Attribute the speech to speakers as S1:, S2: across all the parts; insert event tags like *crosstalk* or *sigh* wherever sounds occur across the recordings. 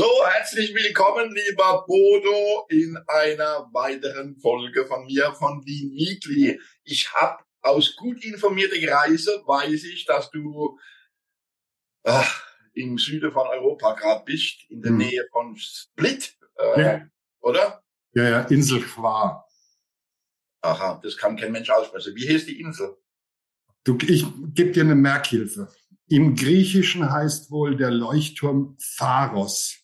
S1: So, herzlich willkommen, lieber Bodo, in einer weiteren Folge von mir von Lean Weekly. Ich habe aus gut informierter Reise weiß ich, dass du äh, im Süden von Europa gerade bist, in der hm. Nähe von Split, äh, ja. oder?
S2: Ja, ja, Insel Chwa.
S1: Aha, das kann kein Mensch aussprechen. Wie heißt die Insel?
S2: Du, ich gebe dir eine Merkhilfe. Im Griechischen heißt wohl der Leuchtturm Pharos.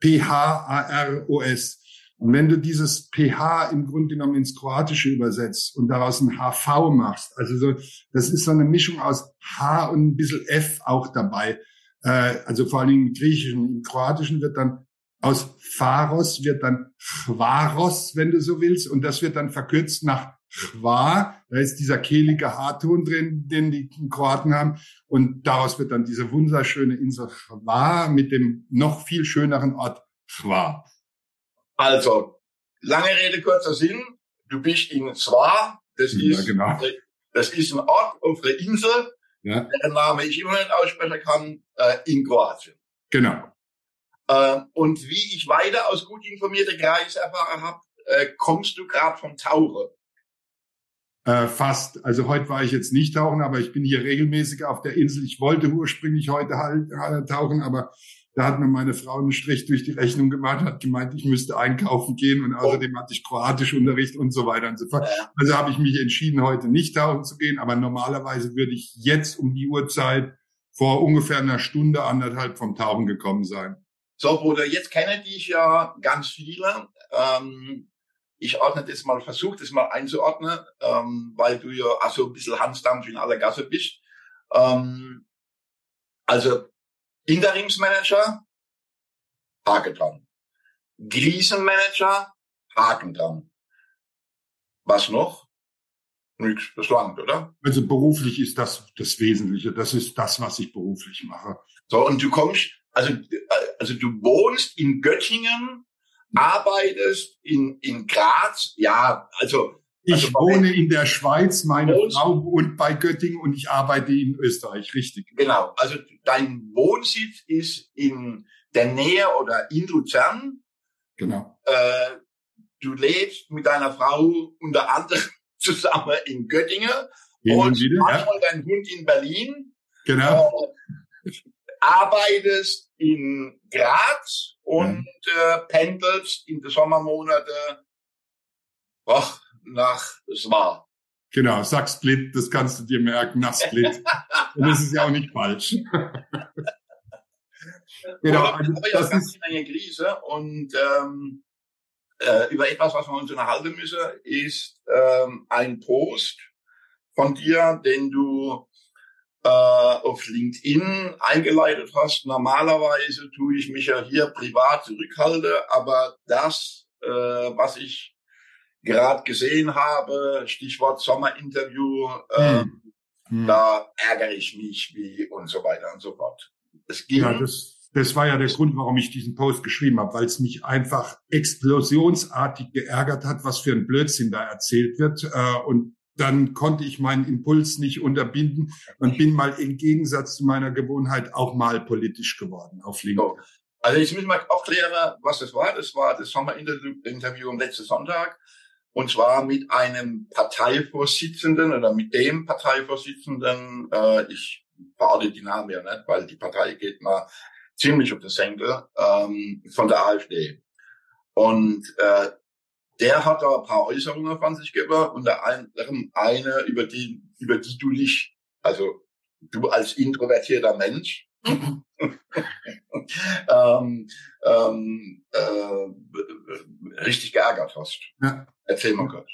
S2: P-H-A-R-O-S. Und wenn du dieses PH im Grunde genommen ins Kroatische übersetzt und daraus ein HV machst, also so, das ist so eine Mischung aus H und ein bisschen F auch dabei. Äh, also vor allem im Griechischen. Im Kroatischen wird dann aus Pharos wird dann Chvaros, wenn du so willst, und das wird dann verkürzt nach Chwa. Da ist dieser kehlige H-Ton drin, den die Kroaten haben. Und daraus wird dann diese wunderschöne Insel Chwa mit dem noch viel schöneren Ort Chwa.
S1: Also, lange Rede, kurzer Sinn. Du bist in Chwa. Das ja, ist, genau. das ist ein Ort auf der Insel, ja. deren Name ich immer nicht aussprechen kann, äh, in Kroatien.
S2: Genau.
S1: Äh, und wie ich weiter aus gut informierter Kreis erfahren habe, äh, kommst du gerade vom Tauchen.
S2: Äh, fast. Also heute war ich jetzt nicht tauchen, aber ich bin hier regelmäßig auf der Insel. Ich wollte ursprünglich heute halt, halt tauchen, aber da hat mir meine Frau einen Strich durch die Rechnung gemacht, hat gemeint, ich müsste einkaufen gehen und außerdem hatte ich Kroatischunterricht und so weiter und so fort. Also habe ich mich entschieden, heute nicht tauchen zu gehen, aber normalerweise würde ich jetzt um die Uhrzeit vor ungefähr einer Stunde, anderthalb vom Tauchen gekommen sein.
S1: So, Bruder, jetzt kennen dich ja ganz viele. Ähm, ich ordne das mal, versuche das mal einzuordnen, ähm, weil du ja also ein bisschen Hansdampf in aller Gasse bist. Ähm, also Interimsmanager, Haken dran. Krisenmanager, Haken dran. Was noch? Nix, das langt, oder?
S2: Also beruflich ist das das Wesentliche. Das ist das, was ich beruflich mache.
S1: So, und du kommst, also, also du wohnst in Göttingen arbeitest in, in Graz, ja, also.
S2: Ich also wohne in der Schweiz, meine Frau und bei Göttingen und ich arbeite in Österreich, richtig.
S1: Genau, also dein Wohnsitz ist in der Nähe oder in Luzern.
S2: Genau.
S1: Äh, du lebst mit deiner Frau unter anderem *laughs* zusammen in Göttingen
S2: und, und
S1: wieder, manchmal ja. dein Hund in Berlin.
S2: Genau.
S1: Äh, arbeitest in Graz und äh, pendelt in den Sommermonaten ach, nach Swa.
S2: Genau, sag Split, das kannst du dir merken, nach Split. *laughs* und das ist ja auch nicht falsch. *laughs*
S1: genau, also, aber ja, das ist eine Krise und ähm, äh, über etwas, was wir uns unterhalten müssen, ist ähm, ein Post von dir, den du äh, auf LinkedIn eingeleitet hast. Normalerweise tue ich mich ja hier privat zurückhalte, aber das, äh, was ich gerade gesehen habe, Stichwort Sommerinterview, äh, hm. Da ärgere ich mich wie und so weiter und so fort.
S2: Es ging ja, das, das war ja der Grund, warum ich diesen Post geschrieben habe, weil es mich einfach explosionsartig geärgert hat, was für ein Blödsinn da erzählt wird. Äh, und dann konnte ich meinen Impuls nicht unterbinden und bin mal im Gegensatz zu meiner Gewohnheit auch mal politisch geworden auf LinkedIn.
S1: Also ich muss mal auch klären, was das war. Das war das Sommerinterview am letzten Sonntag. Und zwar mit einem Parteivorsitzenden oder mit dem Parteivorsitzenden, äh, ich verrate die Namen ja nicht, weil die Partei geht mal ziemlich auf den Senkel, ähm, von der AfD. Und äh, der hat da ein paar Äußerungen von sich gegeben, unter anderem eine, über die, über die du dich, also du als introvertierter Mensch, *laughs* ähm, ähm, äh, richtig geärgert hast. Ja. Erzähl mal kurz.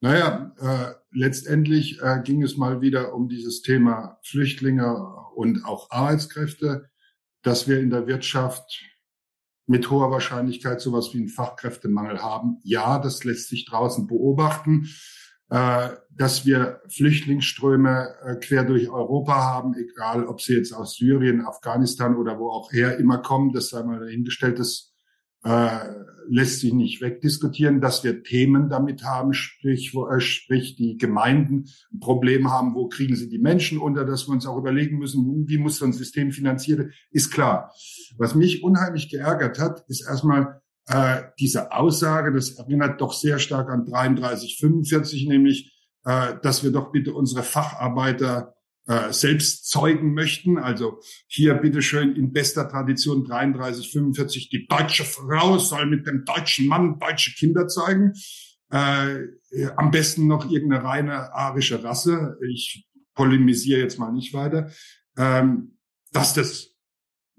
S2: Naja, äh, letztendlich äh, ging es mal wieder um dieses Thema Flüchtlinge und auch Arbeitskräfte, dass wir in der Wirtschaft mit hoher Wahrscheinlichkeit sowas wie einen Fachkräftemangel haben. Ja, das lässt sich draußen beobachten. Äh, dass wir Flüchtlingsströme äh, quer durch Europa haben, egal ob sie jetzt aus Syrien, Afghanistan oder wo auch her immer kommen, das sei mal dahingestellt. Das äh, lässt sich nicht wegdiskutieren, dass wir Themen damit haben, sprich, wo, äh, sprich die Gemeinden ein Problem haben, wo kriegen sie die Menschen unter, dass wir uns auch überlegen müssen, wie muss so ein System finanziert werden, ist klar. Was mich unheimlich geärgert hat, ist erstmal äh, diese Aussage, das erinnert doch sehr stark an 33, 45, nämlich, äh, dass wir doch bitte unsere Facharbeiter äh, selbst zeugen möchten. Also hier bitteschön in bester Tradition 33, 45, die deutsche Frau soll mit dem deutschen Mann deutsche Kinder zeugen. Äh, am besten noch irgendeine reine arische Rasse. Ich polemisiere jetzt mal nicht weiter. Ähm, dass das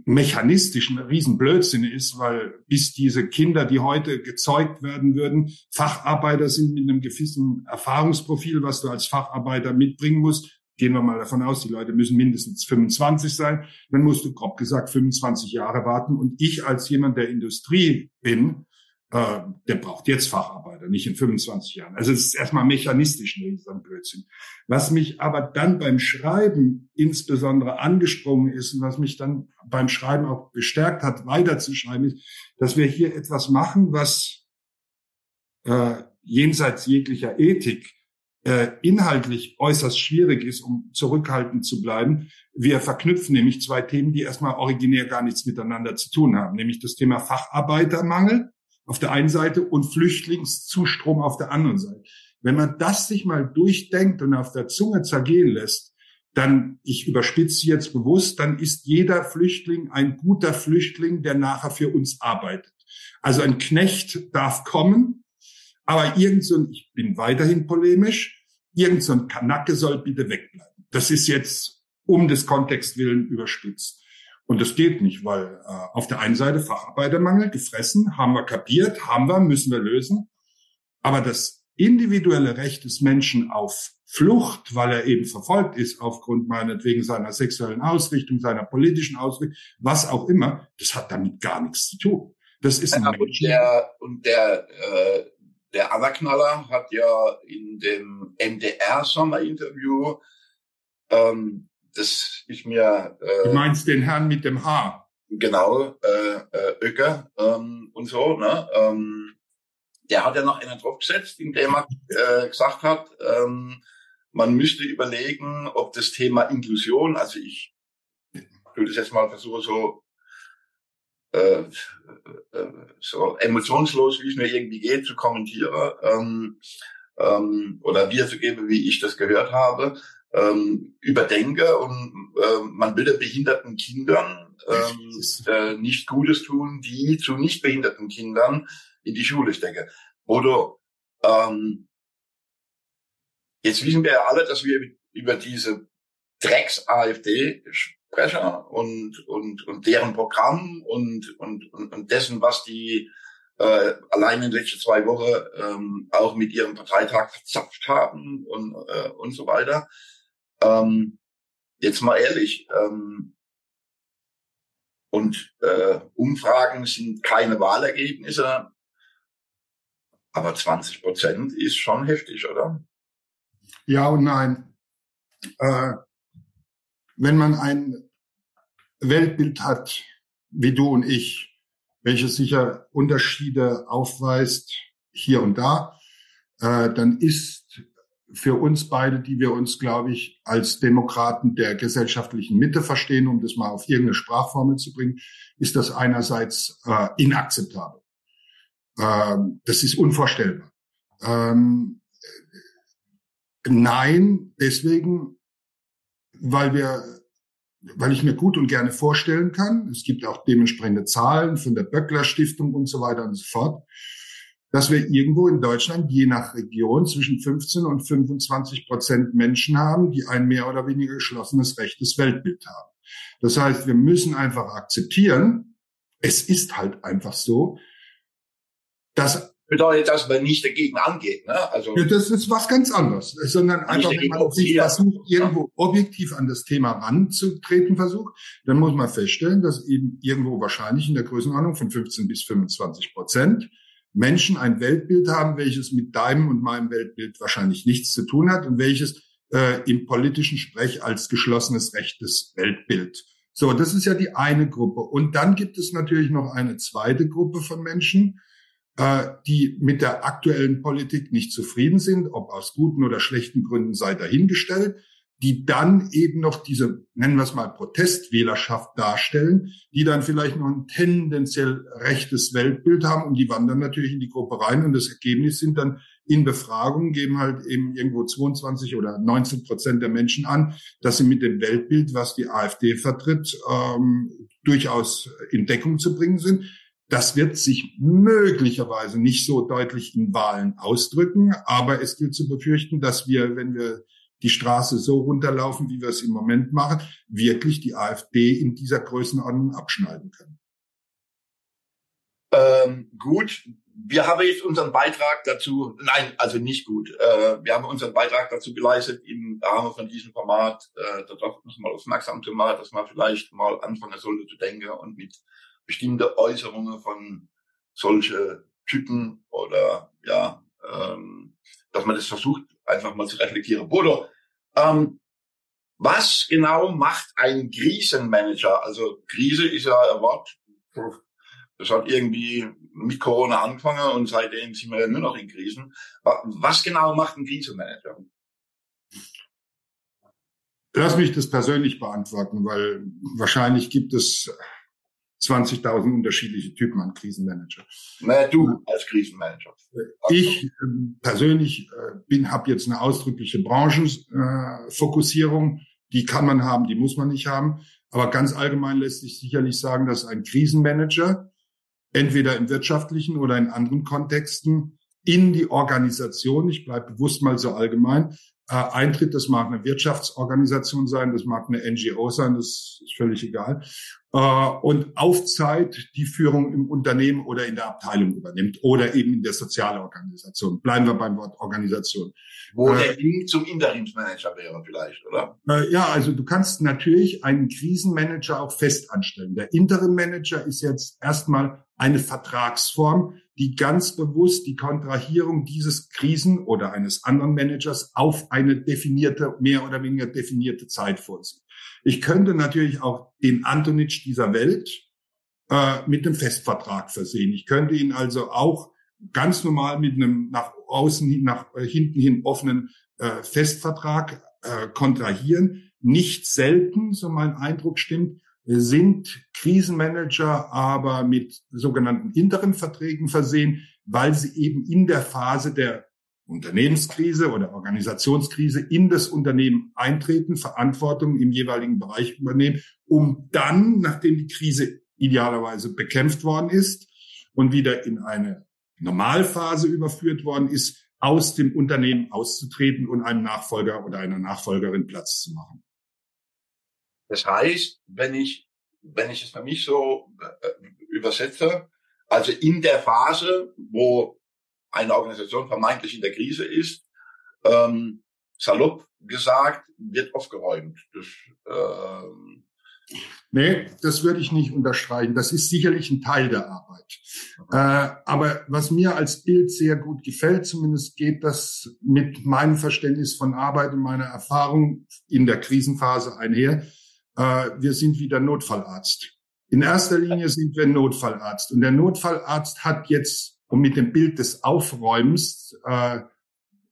S2: mechanistisch ein Riesenblödsinn ist, weil bis diese Kinder, die heute gezeugt werden würden, Facharbeiter sind mit einem gewissen Erfahrungsprofil, was du als Facharbeiter mitbringen musst, gehen wir mal davon aus, die Leute müssen mindestens 25 sein, dann musst du grob gesagt 25 Jahre warten. Und ich als jemand, der Industrie bin, äh, der braucht jetzt Facharbeiter, nicht in 25 Jahren. Also es ist erstmal mechanistisch ein riesiger Blödsinn. Was mich aber dann beim Schreiben insbesondere angesprungen ist und was mich dann beim Schreiben auch bestärkt hat, weiterzuschreiben, ist, dass wir hier etwas machen, was äh, jenseits jeglicher Ethik äh, inhaltlich äußerst schwierig ist, um zurückhaltend zu bleiben. Wir verknüpfen nämlich zwei Themen, die erstmal originär gar nichts miteinander zu tun haben, nämlich das Thema Facharbeitermangel auf der einen Seite und Flüchtlingszustrom auf der anderen Seite. Wenn man das sich mal durchdenkt und auf der Zunge zergehen lässt, dann, ich überspitze jetzt bewusst, dann ist jeder Flüchtling ein guter Flüchtling, der nachher für uns arbeitet. Also ein Knecht darf kommen, aber irgend so ein, ich bin weiterhin polemisch, irgend so ein Kanacke soll bitte wegbleiben. Das ist jetzt um des Kontext willen überspitzt. Und das geht nicht, weil äh, auf der einen Seite Facharbeitermangel gefressen, haben wir kapiert, haben wir, müssen wir lösen. Aber das individuelle Recht des Menschen auf Flucht, weil er eben verfolgt ist aufgrund meinetwegen seiner sexuellen Ausrichtung, seiner politischen Ausrichtung, was auch immer, das hat damit gar nichts zu tun. Das ist ein
S1: ja, und der, und der äh, der Allerknaller hat ja in dem MDR-Sommerinterview, ähm, das ich mir...
S2: Äh, du meinst den Herrn mit dem Haar?
S1: Genau, äh, äh, Öcker ähm, und so. Ne? Ähm, der hat ja noch einen draufgesetzt, in dem er äh, gesagt hat, ähm, man müsste überlegen, ob das Thema Inklusion, also ich würde es jetzt mal versuchen, so äh, äh, so emotionslos, wie es mir irgendwie geht, zu kommentieren ähm, ähm, oder wiederzugeben, wie ich das gehört habe, ähm, überdenke und äh, man will den behinderten Kindern ähm, äh, nicht Gutes tun, die zu nicht behinderten Kindern in die Schule stecken. Oder ähm, jetzt wissen wir ja alle, dass wir über diese Drecks-AfD Sprecher und, und, und deren Programm und, und, und, und dessen, was die äh, allein in den letzten zwei Wochen ähm, auch mit ihrem Parteitag verzapft haben und, äh, und so weiter. Ähm, jetzt mal ehrlich, ähm, und äh, Umfragen sind keine Wahlergebnisse, aber 20 Prozent ist schon heftig, oder?
S2: Ja und nein. Äh, wenn man ein Weltbild hat, wie du und ich, welches sicher Unterschiede aufweist hier und da, äh, dann ist für uns beide, die wir uns, glaube ich, als Demokraten der gesellschaftlichen Mitte verstehen, um das mal auf irgendeine Sprachformel zu bringen, ist das einerseits äh, inakzeptabel. Ähm, das ist unvorstellbar. Ähm, nein, deswegen, weil wir, weil ich mir gut und gerne vorstellen kann, es gibt auch dementsprechende Zahlen von der Böckler Stiftung und so weiter und so fort, dass wir irgendwo in Deutschland je nach Region zwischen 15 und 25 Prozent Menschen haben, die ein mehr oder weniger geschlossenes rechtes Weltbild haben. Das heißt, wir müssen einfach akzeptieren, es ist halt einfach so, dass
S1: bedeutet, dass man nicht dagegen angeht. Ne? Also
S2: ja, das ist was ganz anderes, sondern einfach, wenn man sich versucht, irgendwo objektiv an das Thema ranzutreten versucht, dann muss man feststellen, dass eben irgendwo wahrscheinlich in der Größenordnung von 15 bis 25 Prozent Menschen ein Weltbild haben, welches mit deinem und meinem Weltbild wahrscheinlich nichts zu tun hat und welches äh, im politischen Sprech als geschlossenes rechtes Weltbild So, das ist ja die eine Gruppe. Und dann gibt es natürlich noch eine zweite Gruppe von Menschen, äh, die mit der aktuellen Politik nicht zufrieden sind, ob aus guten oder schlechten Gründen sei dahingestellt, die dann eben noch diese, nennen wir es mal, Protestwählerschaft darstellen, die dann vielleicht noch ein tendenziell rechtes Weltbild haben und die wandern natürlich in die Gruppe rein und das Ergebnis sind dann in Befragungen geben halt eben irgendwo 22 oder 19 Prozent der Menschen an, dass sie mit dem Weltbild, was die AfD vertritt, ähm, durchaus in Deckung zu bringen sind. Das wird sich möglicherweise nicht so deutlich in Wahlen ausdrücken, aber es gilt zu befürchten, dass wir, wenn wir die Straße so runterlaufen, wie wir es im Moment machen, wirklich die AfD in dieser Größenordnung abschneiden können.
S1: Ähm, gut, wir haben jetzt unseren Beitrag dazu, nein, also nicht gut. Äh, wir haben unseren Beitrag dazu geleistet, im Rahmen von diesem Format äh, darauf nochmal aufmerksam zu machen, dass man vielleicht mal anfangen sollte zu denken und mit bestimmte Äußerungen von solche Typen oder ja, ähm, dass man das versucht, einfach mal zu reflektieren. Bodo, ähm, was genau macht ein Krisenmanager? Also Krise ist ja ein Wort, das hat irgendwie mit Corona angefangen und seitdem sind wir ja nur noch in Krisen. Was genau macht ein Krisenmanager?
S2: Lass mich das persönlich beantworten, weil wahrscheinlich gibt es 20.000 unterschiedliche Typen an Krisenmanager.
S1: Na, du als Krisenmanager.
S2: Ich äh, persönlich äh, bin, habe jetzt eine ausdrückliche Branchenfokussierung. Äh, die kann man haben, die muss man nicht haben. Aber ganz allgemein lässt sich sicherlich sagen, dass ein Krisenmanager entweder im wirtschaftlichen oder in anderen Kontexten in die Organisation, ich bleibe bewusst mal so allgemein, äh, eintritt. Das mag eine Wirtschaftsorganisation sein, das mag eine NGO sein, das ist völlig egal. Äh, und auf Zeit die Führung im Unternehmen oder in der Abteilung übernimmt oder eben in der Sozialorganisation. Bleiben wir beim Wort Organisation.
S1: Wo äh, der Link zum Interimsmanager wäre vielleicht, oder?
S2: Äh, ja, also du kannst natürlich einen Krisenmanager auch fest anstellen. Der Interimmanager ist jetzt erstmal eine Vertragsform, die ganz bewusst die Kontrahierung dieses Krisen oder eines anderen Managers auf eine definierte, mehr oder weniger definierte Zeit vorsieht. Ich könnte natürlich auch den Antonitsch dieser Welt äh, mit einem Festvertrag versehen. Ich könnte ihn also auch ganz normal mit einem nach außen nach hinten hin offenen äh, Festvertrag äh, kontrahieren. Nicht selten, so mein Eindruck stimmt, sind Krisenmanager aber mit sogenannten Interimverträgen versehen, weil sie eben in der Phase der Unternehmenskrise oder Organisationskrise in das Unternehmen eintreten, Verantwortung im jeweiligen Bereich übernehmen, um dann, nachdem die Krise idealerweise bekämpft worden ist und wieder in eine Normalphase überführt worden ist, aus dem Unternehmen auszutreten und einem Nachfolger oder einer Nachfolgerin Platz zu machen.
S1: Das heißt, wenn ich, wenn ich es für mich so äh, übersetze, also in der Phase, wo eine Organisation vermeintlich in der Krise ist, ähm, salopp gesagt, wird aufgeräumt. Das, ähm,
S2: Nee, das würde ich nicht unterstreichen. Das ist sicherlich ein Teil der Arbeit. Äh, aber was mir als Bild sehr gut gefällt, zumindest geht das mit meinem Verständnis von Arbeit und meiner Erfahrung in der Krisenphase einher, äh, wir sind wieder Notfallarzt. In erster Linie sind wir Notfallarzt. Und der Notfallarzt hat jetzt, um mit dem Bild des Aufräumens äh,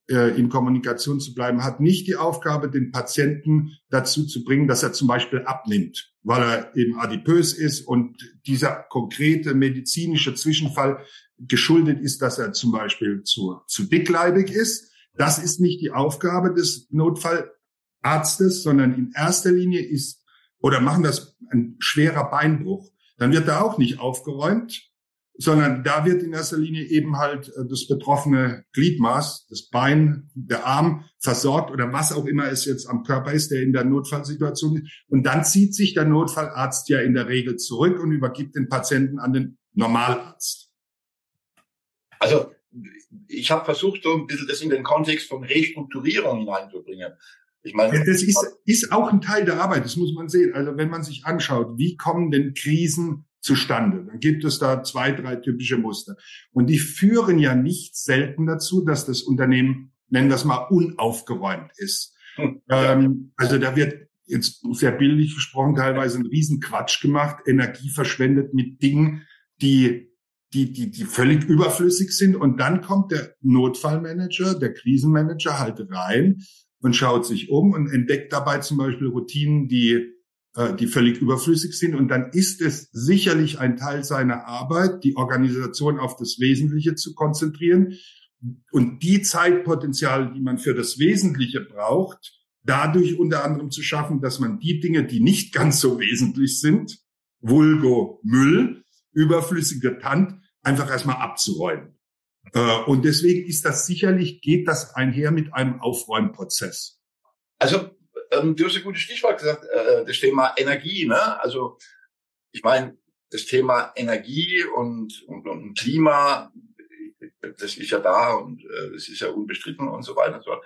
S2: äh, in Kommunikation zu bleiben, hat nicht die Aufgabe, den Patienten dazu zu bringen, dass er zum Beispiel abnimmt, weil er eben adipös ist und dieser konkrete medizinische Zwischenfall geschuldet ist, dass er zum Beispiel zu, zu dickleibig ist. Das ist nicht die Aufgabe des Notfallarztes, sondern in erster Linie ist oder machen das ein schwerer Beinbruch, dann wird da auch nicht aufgeräumt, sondern da wird in erster Linie eben halt äh, das betroffene Gliedmaß, das Bein, der Arm versorgt oder was auch immer es jetzt am Körper ist, der in der Notfallsituation ist. Und dann zieht sich der Notfallarzt ja in der Regel zurück und übergibt den Patienten an den Normalarzt.
S1: Also ich habe versucht, so ein bisschen das in den Kontext von Restrukturierung hineinzubringen.
S2: Ich meine, das ist, ist auch ein Teil der Arbeit, das muss man sehen. Also wenn man sich anschaut, wie kommen denn Krisen zustande, dann gibt es da zwei, drei typische Muster. Und die führen ja nicht selten dazu, dass das Unternehmen, nennen wir es mal, unaufgeräumt ist. Hm, ähm, also da wird jetzt sehr bildlich gesprochen, teilweise einen Riesenquatsch gemacht, Energie verschwendet mit Dingen, die die, die, die völlig überflüssig sind. Und dann kommt der Notfallmanager, der Krisenmanager halt rein und schaut sich um und entdeckt dabei zum Beispiel Routinen, die, die völlig überflüssig sind. Und dann ist es sicherlich ein Teil seiner Arbeit, die Organisation auf das Wesentliche zu konzentrieren und die Zeitpotenziale, die man für das Wesentliche braucht, dadurch unter anderem zu schaffen, dass man die Dinge, die nicht ganz so wesentlich sind, vulgo Müll, überflüssige Tand, einfach erstmal abzuräumen. Äh, und deswegen ist das sicherlich, geht das einher mit einem Aufräumprozess.
S1: Also, ähm, du hast ein gutes Stichwort gesagt, äh, das Thema Energie. Ne? Also, ich meine, das Thema Energie und, und, und Klima, das ist ja da und äh, das ist ja unbestritten und so weiter und so fort.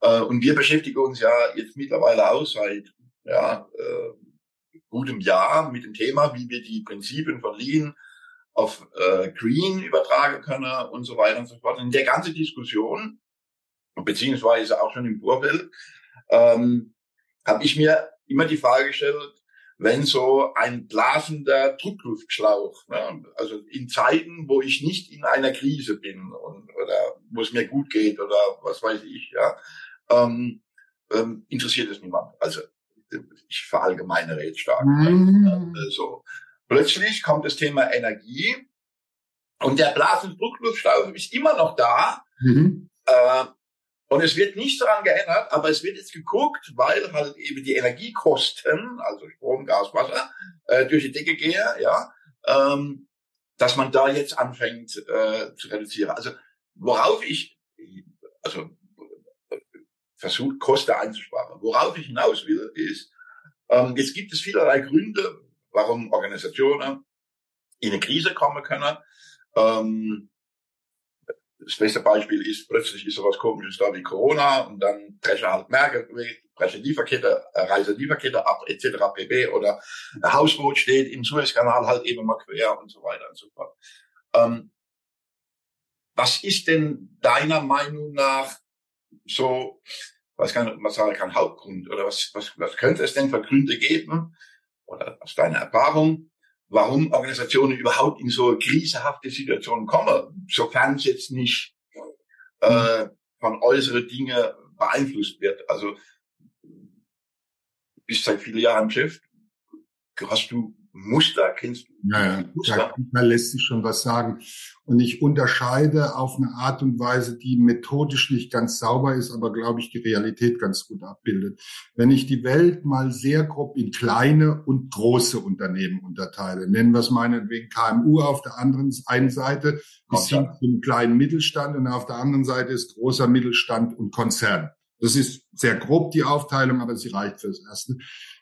S1: Äh, und wir beschäftigen uns ja jetzt mittlerweile auch seit ja, äh, gutem Jahr mit dem Thema, wie wir die Prinzipien von Lean auf äh, Green übertragen können und so weiter und so fort. In der ganze Diskussion, beziehungsweise auch schon im Vorfeld, ähm, habe ich mir immer die Frage gestellt, wenn so ein blasender Druckluftschlauch, ne, also in Zeiten, wo ich nicht in einer Krise bin und, oder wo es mir gut geht oder was weiß ich, ja, ähm, ähm, interessiert es niemand. Also ich verallgemeinere jetzt stark. Mhm. So. Plötzlich kommt das Thema Energie und der Blasen- und Druckluftschlauch ist immer noch da. Mhm. Äh, und es wird nicht daran geändert, aber es wird jetzt geguckt, weil halt eben die Energiekosten, also Strom, Gas, Wasser, äh, durch die Decke gehen, ja, ähm, dass man da jetzt anfängt äh, zu reduzieren. Also worauf ich, also versucht, Kosten einzusparen. Worauf ich hinaus will, ist, ähm, jetzt gibt es vielerlei Gründe, warum Organisationen in eine Krise kommen können. Ähm, das beste Beispiel ist, plötzlich ist sowas komisches da wie Corona und dann brechen halt Märkte weg, brechen Lieferkette, äh, reisen Lieferkette ab, etc. pp. Oder ein Hausboot steht im Suezkanal halt eben mal quer und so weiter und so fort. Ähm, was ist denn deiner Meinung nach so, was kann man sagen kann, Hauptgrund oder was, was, was könnte es denn für Gründe geben, oder aus deiner Erfahrung, warum Organisationen überhaupt in so krisehafte Situationen kommen, sofern es jetzt nicht äh, von äußeren Dingen beeinflusst wird. Also bist seit vielen Jahren Geschäft, hast du Muster, kennst du?
S2: Ja, ja. Muster? da lässt sich schon was sagen. Und ich unterscheide auf eine Art und Weise, die methodisch nicht ganz sauber ist, aber glaube ich die Realität ganz gut abbildet. Wenn ich die Welt mal sehr grob in kleine und große Unternehmen unterteile, nennen wir es meinetwegen KMU auf der anderen einen Seite bis hin zum kleinen Mittelstand und auf der anderen Seite ist großer Mittelstand und Konzern. Das ist sehr grob die Aufteilung, aber sie reicht fürs Erste.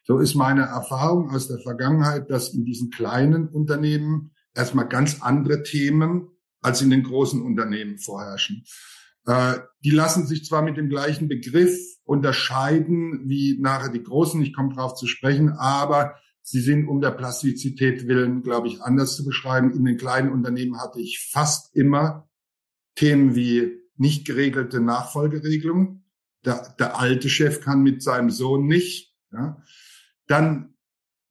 S2: So ist meine Erfahrung aus der Vergangenheit, dass in diesen kleinen Unternehmen erstmal ganz andere Themen als in den großen Unternehmen vorherrschen. Äh, die lassen sich zwar mit dem gleichen Begriff unterscheiden wie nachher die großen, ich komme drauf zu sprechen, aber sie sind um der Plastizität willen, glaube ich, anders zu beschreiben. In den kleinen Unternehmen hatte ich fast immer Themen wie nicht geregelte Nachfolgeregelungen. Der, der alte Chef kann mit seinem Sohn nicht. Ja. Dann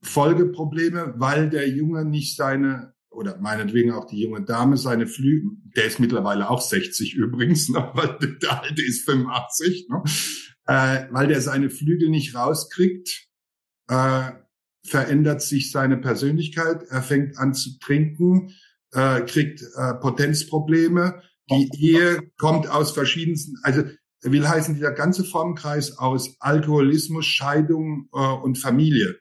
S2: Folgeprobleme, weil der Junge nicht seine oder meinetwegen auch die junge Dame seine Flügel, der ist mittlerweile auch 60 übrigens, *laughs* ne, weil der alte ist 85, ne, äh, weil der seine Flügel nicht rauskriegt, äh, verändert sich seine Persönlichkeit, er fängt an zu trinken, äh, kriegt äh, Potenzprobleme, die Ehe kommt aus verschiedensten, also will heißen, dieser ganze Formkreis aus Alkoholismus, Scheidung äh, und Familie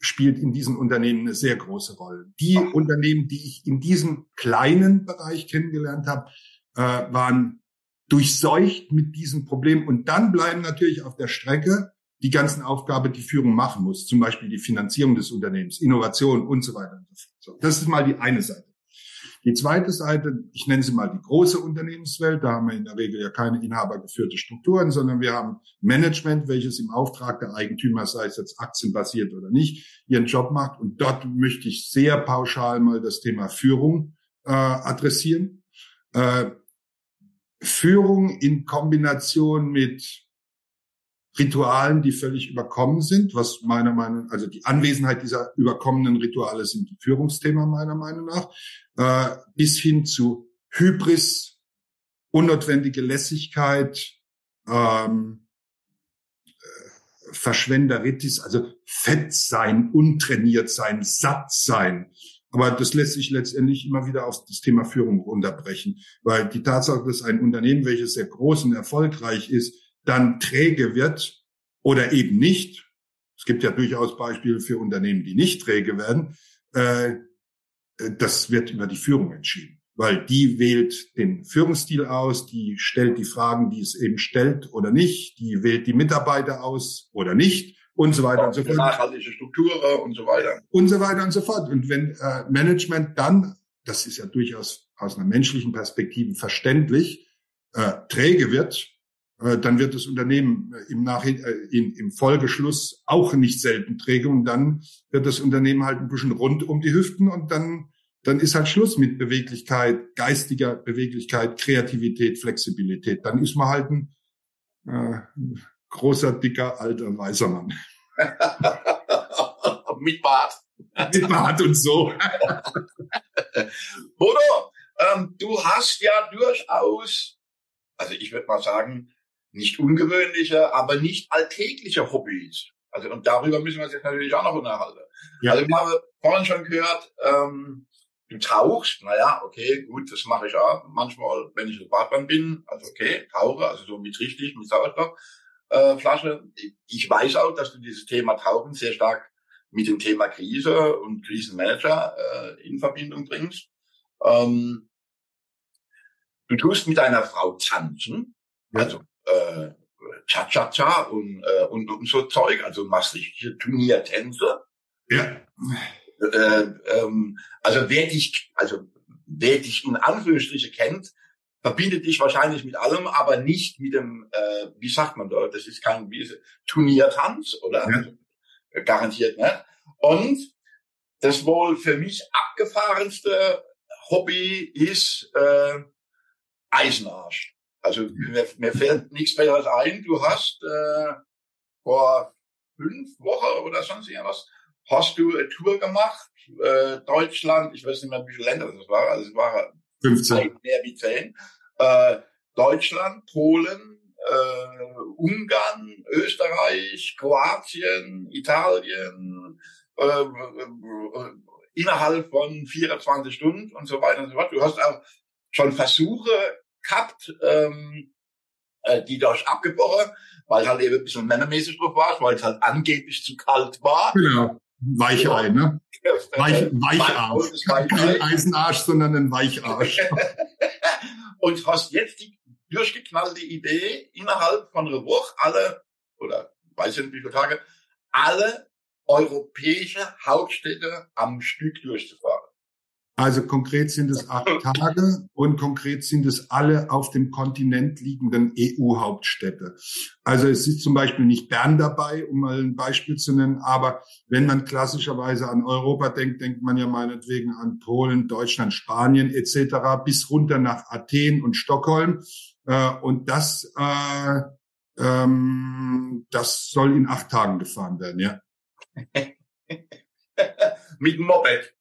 S2: spielt in diesen Unternehmen eine sehr große Rolle. Die Unternehmen, die ich in diesem kleinen Bereich kennengelernt habe, äh, waren durchseucht mit diesem Problem. Und dann bleiben natürlich auf der Strecke die ganzen Aufgaben, die Führung machen muss, zum Beispiel die Finanzierung des Unternehmens, Innovation und so weiter und so fort. Das ist mal die eine Seite. Die zweite Seite, ich nenne sie mal die große Unternehmenswelt, da haben wir in der Regel ja keine inhabergeführte Strukturen, sondern wir haben Management, welches im Auftrag der Eigentümer, sei es jetzt aktienbasiert oder nicht, ihren Job macht. Und dort möchte ich sehr pauschal mal das Thema Führung äh, adressieren. Äh, Führung in Kombination mit Ritualen, die völlig überkommen sind, was meiner Meinung, also die Anwesenheit dieser überkommenen Rituale sind Führungsthema meiner Meinung nach, äh, bis hin zu Hybris, unnotwendige Lässigkeit, ähm, äh, Verschwenderitis, also fett sein, untrainiert sein, satt sein. Aber das lässt sich letztendlich immer wieder auf das Thema Führung unterbrechen, weil die Tatsache, dass ein Unternehmen, welches sehr groß und erfolgreich ist, dann träge wird oder eben nicht. Es gibt ja durchaus Beispiele für Unternehmen, die nicht träge werden. Äh, das wird über die Führung entschieden, weil die wählt den Führungsstil aus, die stellt die Fragen, die es eben stellt oder nicht, die wählt die Mitarbeiter aus oder nicht und so weiter und so fort.
S1: Nachhaltige Strukturen und so weiter.
S2: Und so weiter und so fort. Und wenn äh, Management dann, das ist ja durchaus aus einer menschlichen Perspektive verständlich, äh, träge wird, äh, dann wird das Unternehmen äh, im, Nachhinein, äh, im Folgeschluss auch nicht selten träge und dann wird das Unternehmen halt ein bisschen rund um die Hüften und dann, dann ist halt Schluss mit Beweglichkeit, geistiger Beweglichkeit, Kreativität, Flexibilität. Dann ist man halt ein äh, großer, dicker, alter, weißer Mann. *laughs*
S1: mit Bart.
S2: mit Bart und so. *laughs*
S1: Bodo, ähm, du hast ja durchaus, also ich würde mal sagen, nicht ungewöhnliche, aber nicht alltägliche Hobbys. Also und darüber müssen wir uns jetzt natürlich auch noch unterhalten. Ja. Also ich habe vorhin schon gehört, ähm, du tauchst, naja, okay, gut, das mache ich auch. Manchmal, wenn ich in Badbahn bin, also okay, tauche, also so mit richtig, mit Sauerstoffflasche. Äh, ich weiß auch, dass du dieses Thema Tauchen sehr stark mit dem Thema Krise und Krisenmanager äh, in Verbindung bringst. Ähm, du tust mit deiner Frau tanzen, also äh, Cha-Cha-Cha und, äh, und, und so Zeug, also machst richtige Turniertänze.
S2: Ja.
S1: Äh, ähm, also wer dich, also wer dich in Anführungsstriche kennt, verbindet dich wahrscheinlich mit allem, aber nicht mit dem, äh, wie sagt man da, das ist kein wie ist, Turniertanz, oder? Ja. Also, garantiert, ne? Und das wohl für mich abgefahrenste Hobby ist äh, Eisenarsch. Also mir, mir fällt nichts Besseres ein. Du hast äh, vor fünf Wochen oder sonst irgendwas, hast du eine Tour gemacht, äh, Deutschland, ich weiß nicht mehr, wie viele Länder das war, also es war
S2: 15.
S1: mehr wie zehn. Äh, Deutschland, Polen, äh, Ungarn, Österreich, Kroatien, Italien, äh, äh, innerhalb von 24 Stunden und so weiter und so fort. Du hast auch schon Versuche gehabt, ähm, äh, die da abgebrochen, weil halt eben ein bisschen männermäßig drauf war, weil es halt angeblich zu kalt war.
S2: Genau. Weichei, ne? *laughs* Weich, Weicharsch. Kein Eisenarsch, sondern ein Weicharsch. *laughs*
S1: und hast jetzt die durchgeknallte Idee, innerhalb von einer Woche alle, oder weiß ich nicht wie viele Tage, alle europäische Hauptstädte am Stück durchzufahren.
S2: Also konkret sind es acht Tage und konkret sind es alle auf dem Kontinent liegenden EU-Hauptstädte. Also es ist zum Beispiel nicht Bern dabei, um mal ein Beispiel zu nennen, aber wenn man klassischerweise an Europa denkt, denkt man ja meinetwegen an Polen, Deutschland, Spanien etc. bis runter nach Athen und Stockholm. Äh, und das, äh, ähm, das soll in acht Tagen gefahren werden, ja. *laughs*
S1: Mit Moped.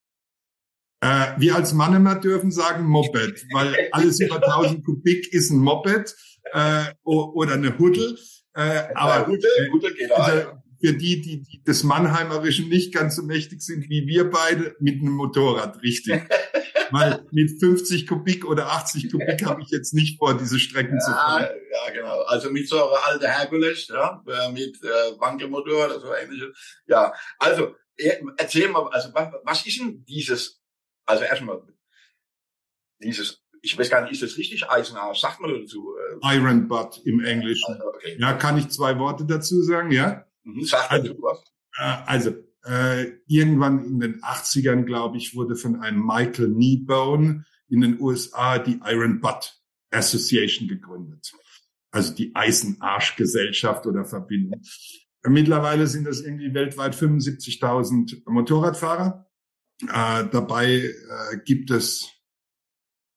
S2: Äh, wir als Mannemer dürfen sagen Moped, weil alles über 1000 Kubik ist ein Moped äh, oder eine Huddel. Äh, aber Huddel, Huddel geht also, für die, die, die des Mannheimerischen nicht ganz so mächtig sind wie wir beide, mit einem Motorrad, richtig. *laughs* Weil mit 50 Kubik oder 80 Kubik habe ich jetzt nicht vor, diese Strecken
S1: ja,
S2: zu fahren.
S1: Ja, genau. Also mit so einer alten Herkules, ja, äh, mit äh, Wankelmotor oder so ähnliches. Ja, also erzähl mal, also was, was ist denn dieses also erstmal dieses, ich weiß gar nicht, ist das richtig Eisenarsch? Sagt man dazu?
S2: Äh, Iron Butt im Englischen. Also, okay. Ja, kann ich zwei Worte dazu sagen, ja?
S1: Mhm, sag also,
S2: du was. Äh, also, äh, irgendwann in den 80ern, glaube ich, wurde von einem Michael Kneebone in den USA die Iron Butt Association gegründet. Also die Eisenarschgesellschaft oder Verbindung. Mittlerweile sind das irgendwie weltweit 75.000 Motorradfahrer. Äh, dabei äh, gibt es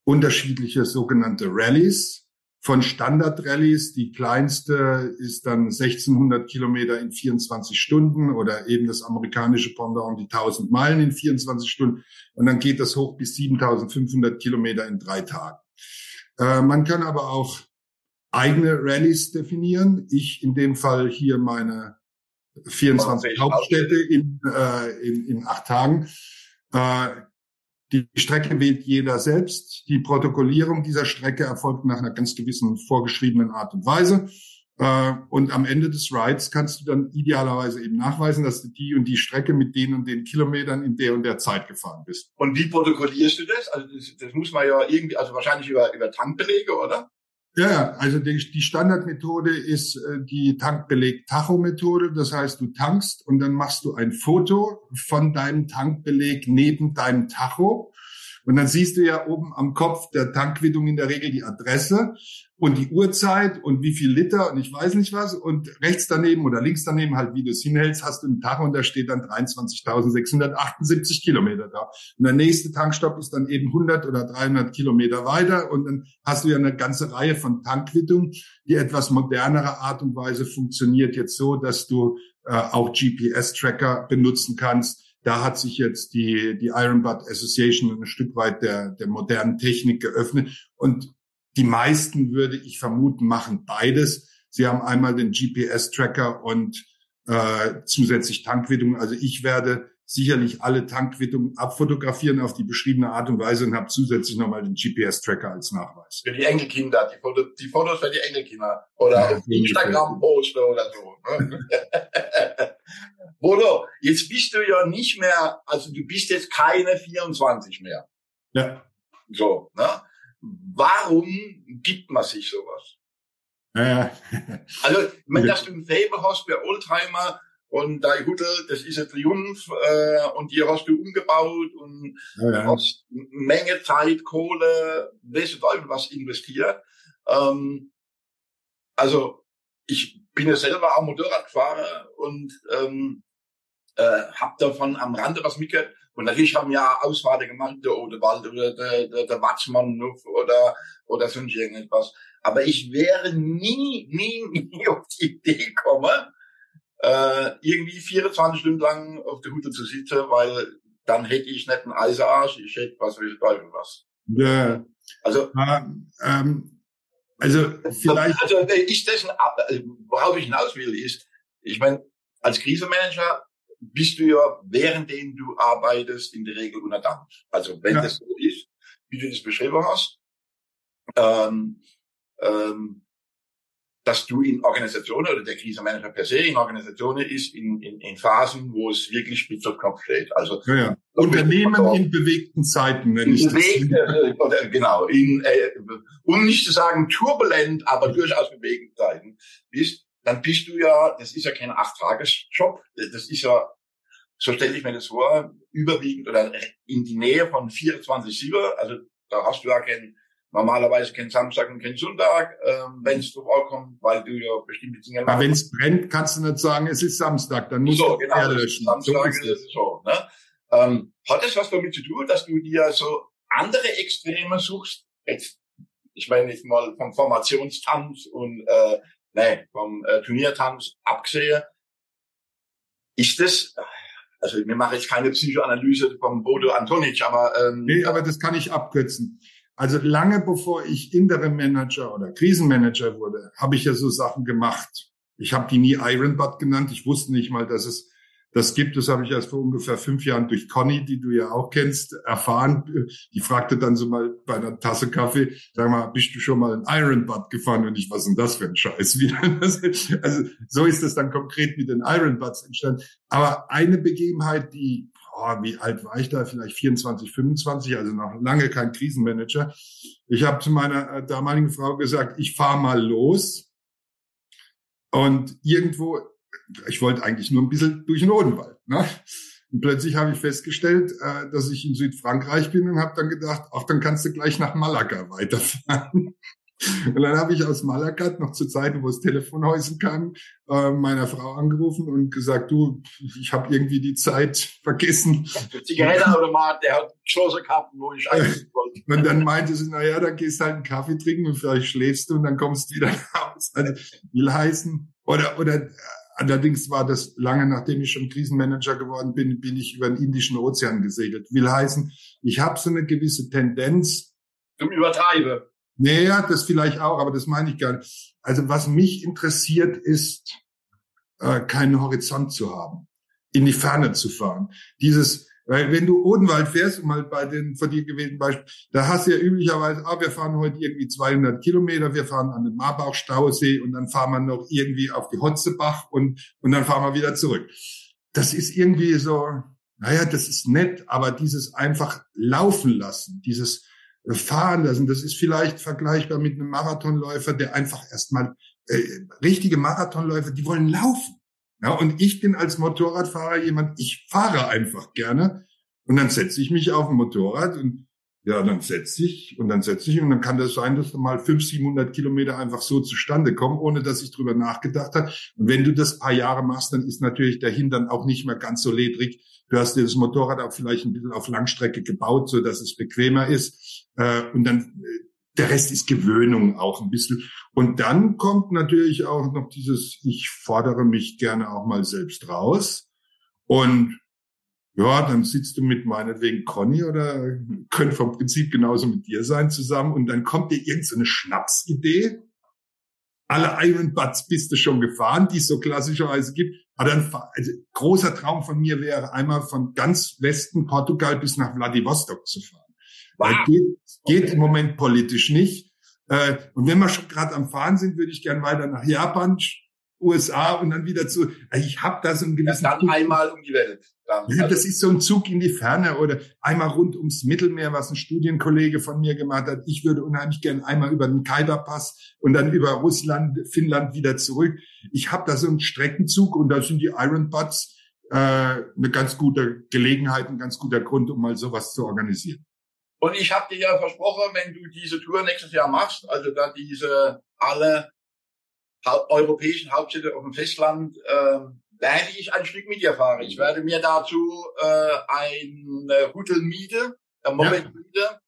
S2: unterschiedliche sogenannte Rallyes, von Standard-Rallyes. Die kleinste ist dann 1600 Kilometer in 24 Stunden oder eben das amerikanische Pendant die 1000 Meilen in 24 Stunden. Und dann geht das hoch bis 7500 Kilometer in drei Tagen. Äh, man kann aber auch eigene Rallyes definieren. Ich in dem Fall hier meine 24 Hauptstädte in, äh, in, in acht Tagen. Äh, die Strecke wählt jeder selbst. Die Protokollierung dieser Strecke erfolgt nach einer ganz gewissen vorgeschriebenen Art und Weise. Äh, und am Ende des Rides kannst du dann idealerweise eben nachweisen, dass du die und die Strecke mit den und den Kilometern in der und der Zeit gefahren bist.
S1: Und wie protokollierst du das? Also das, das muss man ja irgendwie, also wahrscheinlich über, über Tankbelege, oder?
S2: Ja, also die, die Standardmethode ist äh, die Tankbeleg-Tacho-Methode. Das heißt, du tankst und dann machst du ein Foto von deinem Tankbeleg neben deinem Tacho. Und dann siehst du ja oben am Kopf der Tankquittung in der Regel die Adresse und die Uhrzeit und wie viel Liter und ich weiß nicht was. Und rechts daneben oder links daneben, halt wie du es hinhältst, hast du einen Tag und da steht dann 23.678 Kilometer da. Und der nächste Tankstopp ist dann eben 100 oder 300 Kilometer weiter. Und dann hast du ja eine ganze Reihe von Tankquittungen, die etwas modernere Art und Weise funktioniert jetzt so, dass du äh, auch GPS-Tracker benutzen kannst. Da hat sich jetzt die, die Iron Butt Association ein Stück weit der, der modernen Technik geöffnet. Und die meisten, würde ich vermuten, machen beides. Sie haben einmal den GPS-Tracker und äh, zusätzlich Tankquittungen. Also ich werde sicherlich alle Tankquittungen abfotografieren auf die beschriebene Art und Weise und habe zusätzlich nochmal den GPS-Tracker als Nachweis.
S1: Für die Enkelkinder, die, Foto, die Fotos für die Enkelkinder oder ja, auf Instagram posten oder so. Ne? *laughs* Bodo, jetzt bist du ja nicht mehr, also du bist jetzt keine 24 mehr.
S2: Ja.
S1: So, ne? Warum gibt man sich sowas?
S2: Ja.
S1: also, wenn dass du ein Fable hast bei Oldtimer und dein Hütte, das ist ein Triumph äh, und hier hast du umgebaut und ja, ja. hast Menge Zeit, Kohle, weißt du Teufel was investiert. Ähm, also ich bin ja selber auch Motorradfahrer und ähm, äh, habe davon am Rande was mitgehört. Und natürlich haben ja Ausfahrten gemacht, der Odewald oder der, der, der Watzmann oder, oder sonst irgendetwas. Aber ich wäre nie, nie, *laughs* nie auf die Idee gekommen, äh, irgendwie 24 Stunden lang auf der Hütte zu sitzen, weil dann hätte ich nicht einen Eiserarsch, ich hätte was weiß ich was.
S2: Ja.
S1: Also,
S2: ähm, also vielleicht.
S1: Also, ich dessen, also, worauf ich hinaus will, ist, ich meine, als Krisenmanager bist du ja, währenddem du arbeitest, in der Regel unter Dampf. Also wenn ja. das so ist, wie du das beschrieben hast, ähm, ähm, dass du in Organisationen oder der Krisenmanager per se in Organisationen ist, in, in, in Phasen, wo es wirklich spitz auf Knopf steht. Also
S2: ja, ja. Unternehmen in bewegten Zeiten, wenn ich bewegte,
S1: das oder, Genau, in, äh, um nicht zu sagen turbulent, aber durchaus bewegten Zeiten bist, dann bist du ja, das ist ja kein Acht-Tages-Job, das ist ja, so stelle ich mir das vor, überwiegend oder in die Nähe von 24-7, also da hast du ja kein, normalerweise kein Samstag und kein Sonntag, ähm, wenn es drauf ankommt, weil du ja bestimmte Dinge.
S2: Aber wenn es brennt, kannst du nicht sagen, es ist Samstag, dann musst so, du
S1: genau, Erde löschen. Samstag so ist es so. Ne? Ähm, hat das was damit zu tun, dass du dir so andere Extreme suchst? Jetzt, ich meine jetzt mal vom Formationstanz und äh, nee, vom äh, Turniertanz abgesehen, ist das, also wir machen jetzt keine Psychoanalyse vom Bodo Antonic, aber ähm,
S2: nee, aber das kann ich abkürzen. Also lange bevor ich Interim Manager oder Krisenmanager wurde, habe ich ja so Sachen gemacht. Ich habe die nie Iron Butt genannt. Ich wusste nicht mal, dass es das gibt es, habe ich erst vor ungefähr fünf Jahren durch Conny, die du ja auch kennst, erfahren. Die fragte dann so mal bei einer Tasse Kaffee, sag mal, bist du schon mal ein Iron Butt gefahren? Und ich, was denn das für ein Scheiß? *laughs* also so ist das dann konkret mit den Iron Butts entstanden. Aber eine Begebenheit, die, oh, wie alt war ich da? Vielleicht 24, 25, also noch lange kein Krisenmanager. Ich habe zu meiner äh, damaligen Frau gesagt, ich fahre mal los. Und irgendwo ich wollte eigentlich nur ein bisschen durch den Odenwald. Ne? Und plötzlich habe ich festgestellt, äh, dass ich in Südfrankreich bin und habe dann gedacht, ach, dann kannst du gleich nach Malaga weiterfahren. *laughs* Und dann habe ich aus Malakat noch zu Zeiten, wo es Telefonhäusen kam, äh, meiner Frau angerufen und gesagt, du, ich habe irgendwie die Zeit vergessen.
S1: Zigarettenautomat, der hat Chance gehabt, wo ich *laughs* eigentlich wollte.
S2: Und dann meinte sie, na ja, dann gehst halt einen Kaffee trinken und vielleicht schläfst du und dann kommst du wieder raus. Also will heißen, oder, oder allerdings war das lange nachdem ich schon Krisenmanager geworden bin, bin ich über den Indischen Ozean gesegelt. Will heißen, ich habe so eine gewisse Tendenz.
S1: Zum Übertreiben.
S2: Naja, das vielleicht auch, aber das meine ich gar nicht. Also was mich interessiert, ist, äh, keinen Horizont zu haben, in die Ferne zu fahren. Dieses, weil wenn du Odenwald fährst, mal bei den von dir gewählten Beispielen, da hast du ja üblicherweise, ah, wir fahren heute irgendwie 200 Kilometer, wir fahren an den Marbach-Stausee und dann fahren wir noch irgendwie auf die Hotzebach und, und dann fahren wir wieder zurück. Das ist irgendwie so, naja, das ist nett, aber dieses einfach laufen lassen, dieses fahren lassen. Das ist vielleicht vergleichbar mit einem Marathonläufer, der einfach erstmal äh, richtige Marathonläufer, die wollen laufen. Ja, und ich bin als Motorradfahrer jemand, ich fahre einfach gerne. Und dann setze ich mich auf ein Motorrad und ja, dann setze ich und dann setze ich und dann kann das sein, dass mal 500, 700 Kilometer einfach so zustande kommen, ohne dass ich drüber nachgedacht habe. Und wenn du das paar Jahre machst, dann ist natürlich der Hintern auch nicht mehr ganz so ledrig. Du hast dir das Motorrad auch vielleicht ein bisschen auf Langstrecke gebaut, so dass es bequemer ist. Äh, und dann äh, der Rest ist Gewöhnung auch ein bisschen. Und dann kommt natürlich auch noch dieses, ich fordere mich gerne auch mal selbst raus. Und ja, dann sitzt du mit meinetwegen Conny oder könnte vom Prinzip genauso mit dir sein zusammen und dann kommt dir irgendeine so Schnapsidee. Alle Iron Butts bist du schon gefahren, die es so klassischerweise gibt. Aber dann, also, großer Traum von mir wäre einmal von ganz Westen Portugal bis nach Vladivostok zu fahren. Wow. Geht, geht okay. im Moment politisch nicht. Äh, und wenn wir schon gerade am Fahren sind, würde ich gern weiter nach Japan, USA und dann wieder zu. Ich habe da so einen gewissen.
S1: Ja, dann Zug. einmal um die Welt.
S2: Dann. Ja, das ist so ein Zug in die Ferne oder einmal rund ums Mittelmeer, was ein Studienkollege von mir gemacht hat. Ich würde unheimlich gern einmal über den Kaiserpass und dann über Russland, Finnland wieder zurück. Ich habe da so einen Streckenzug und da sind die Iron Buds äh, eine ganz gute Gelegenheit, ein ganz guter Grund, um mal sowas zu organisieren.
S1: Und ich habe dir ja versprochen, wenn du diese Tour nächstes Jahr machst, also da diese alle europäischen Hauptstädte auf dem Festland, äh, werde ich ein Stück mit dir fahren. Ich werde mir dazu äh, ein Hotel miete, ein Moment ja. miete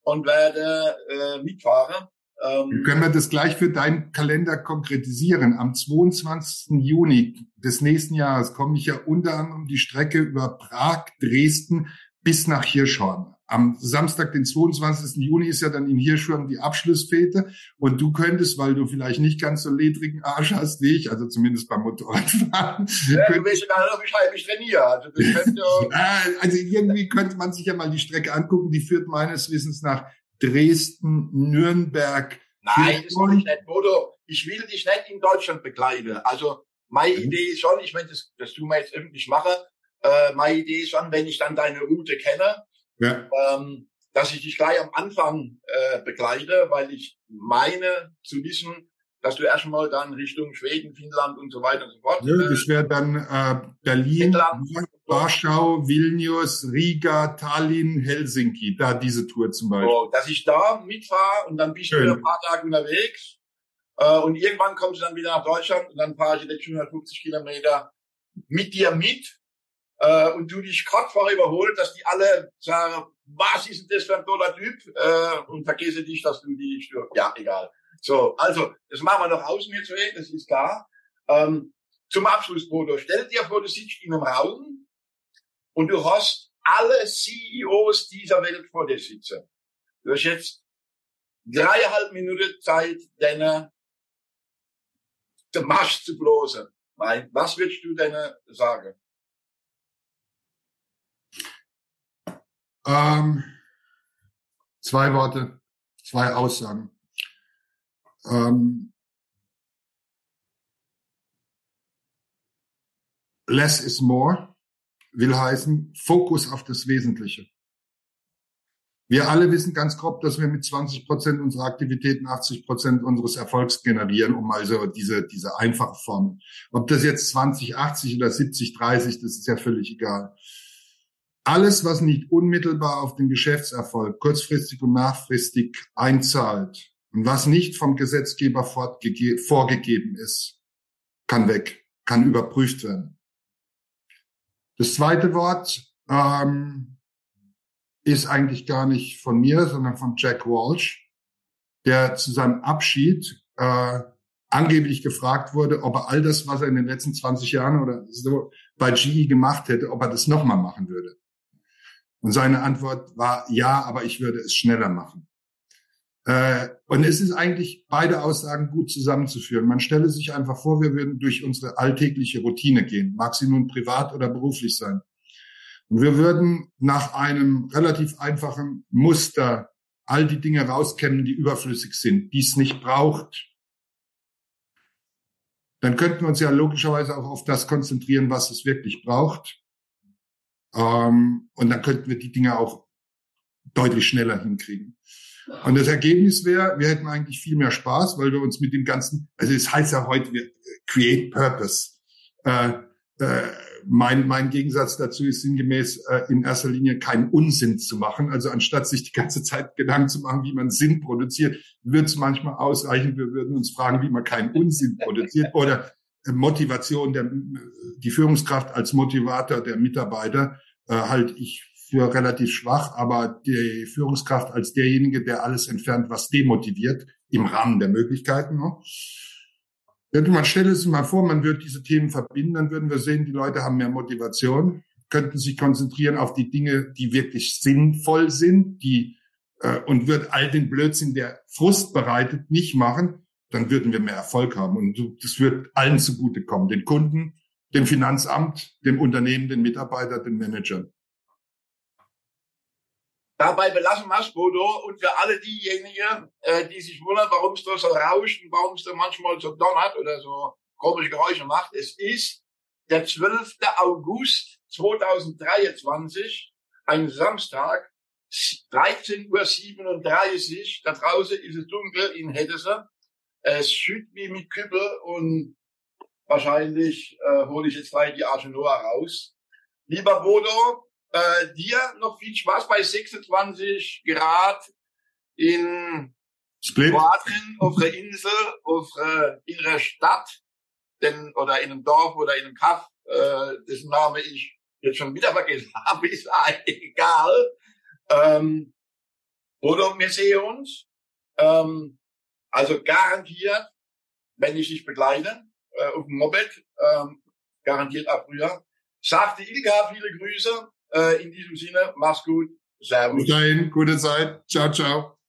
S1: und werde äh, mitfahren.
S2: Ähm, können wir das gleich für deinen Kalender konkretisieren. Am 22. Juni des nächsten Jahres komme ich ja unter anderem die Strecke über Prag, Dresden bis nach Hirschhorn am Samstag, den 22. Juni, ist ja dann in Hirschhorn die Abschlussfete. Und du könntest, weil du vielleicht nicht ganz so ledrigen Arsch hast wie ich, also zumindest beim Motorradfahren.
S1: Ja, *laughs* du willst ja noch nicht halb trainieren. Also, *laughs*
S2: also irgendwie könnte man sich ja mal die Strecke angucken. Die führt meines Wissens nach Dresden, Nürnberg.
S1: Nein, das will ich nicht, Bodo. Ich will dich nicht in Deutschland begleiten. Also meine mhm. Idee ist schon, ich meine, das, das tun wir jetzt öffentlich mache, äh, meine Idee ist schon, wenn ich dann deine Route kenne, ja. ähm, dass ich dich gleich am Anfang äh, begleite, weil ich meine zu wissen, dass du erstmal dann Richtung Schweden, Finnland und so weiter und so fort.
S2: Ja, das wäre dann äh, Berlin, Warschau, Vilnius, Riga, Tallinn, Helsinki, da diese Tour zum Beispiel. So,
S1: dass ich da mitfahre und dann bist Schön. du ein paar Tage unterwegs äh, und irgendwann kommst du dann wieder nach Deutschland und dann fahre ich die letzten 150 Kilometer mit dir mit äh, und du dich gerade vorher überholt, dass die alle sagen, was ist denn das für ein toller Typ? Äh, und vergesse dich, dass du die stört. Ja, egal. So, also, das machen wir noch außen jetzt weg, das ist klar. Ähm, zum Abschluss, Bodo, stell dir vor, du sitzt in einem Raum und du hast alle CEOs dieser Welt vor dir sitzen. Du hast jetzt dreieinhalb Minuten Zeit, deine den Marsch zu bloßen. Was würdest du denn sagen?
S2: Ähm, zwei Worte, zwei Aussagen. Ähm, less is more will heißen Fokus auf das Wesentliche. Wir alle wissen ganz grob, dass wir mit 20 Prozent unserer Aktivitäten 80 Prozent unseres Erfolgs generieren, um also diese, diese einfache Formel. Ob das jetzt 20, 80 oder 70, 30, das ist ja völlig egal alles, was nicht unmittelbar auf den Geschäftserfolg kurzfristig und nachfristig einzahlt, Und was nicht vom Gesetzgeber vorgegeben ist, kann weg, kann überprüft werden. Das zweite Wort ähm, ist eigentlich gar nicht von mir, sondern von Jack Walsh, der zu seinem Abschied äh, angeblich gefragt wurde, ob er all das, was er in den letzten 20 Jahren oder so bei GE gemacht hätte, ob er das nochmal machen würde. Und seine Antwort war ja, aber ich würde es schneller machen. Äh, und es ist eigentlich beide Aussagen gut zusammenzuführen. Man stelle sich einfach vor, wir würden durch unsere alltägliche Routine gehen, mag sie nun privat oder beruflich sein. Und wir würden nach einem relativ einfachen Muster all die Dinge rauskennen, die überflüssig sind, die es nicht braucht. Dann könnten wir uns ja logischerweise auch auf das konzentrieren, was es wirklich braucht. Ähm, und dann könnten wir die Dinge auch deutlich schneller hinkriegen. Und das Ergebnis wäre, wir hätten eigentlich viel mehr Spaß, weil wir uns mit dem ganzen, also es heißt ja heute, wir create purpose. Äh, äh, mein, mein Gegensatz dazu ist sinngemäß äh, in erster Linie keinen Unsinn zu machen. Also anstatt sich die ganze Zeit Gedanken zu machen, wie man Sinn produziert, wird es manchmal ausreichen. Wir würden uns fragen, wie man keinen Unsinn produziert oder äh, Motivation der die Führungskraft als Motivator der Mitarbeiter äh, halt ich für relativ schwach, aber die Führungskraft als derjenige, der alles entfernt, was demotiviert, im Rahmen der Möglichkeiten. Ne? Man stelle sich mal vor, man würde diese Themen verbinden, dann würden wir sehen, die Leute haben mehr Motivation, könnten sich konzentrieren auf die Dinge, die wirklich sinnvoll sind, die äh, und wird all den Blödsinn, der Frust bereitet, nicht machen, dann würden wir mehr Erfolg haben. Und das wird allen zugutekommen, den Kunden, dem Finanzamt, dem Unternehmen, den Mitarbeitern, den Managern.
S1: Dabei belassen wir es, Bodo, und für alle diejenigen, äh, die sich wundern, warum es da so rauscht und warum es da manchmal so donnert oder so komische Geräusche macht, es ist der 12. August 2023, ein Samstag, 13.37 Uhr, da draußen ist es dunkel in Heddese. Es schütt wie mit Küppel und wahrscheinlich äh, hole ich jetzt gleich die Arche Noah raus. Lieber Bodo, äh, dir noch viel Spaß bei 26 Grad in Split. Kroatien, auf der Insel, auf äh, in der Stadt, denn, oder in einem Dorf oder in einem Kaff, äh, dessen Name ich jetzt schon wieder vergessen *laughs* habe, ist egal. Ähm, oder wir sehen uns. Ähm, also garantiert, wenn ich dich begleite, äh, auf dem Moped, ähm, garantiert ab früher. Sagte Ilga viele Grüße äh, in diesem Sinne, mach's gut.
S2: Servus. Bis dahin, gute Zeit. Ciao, ciao.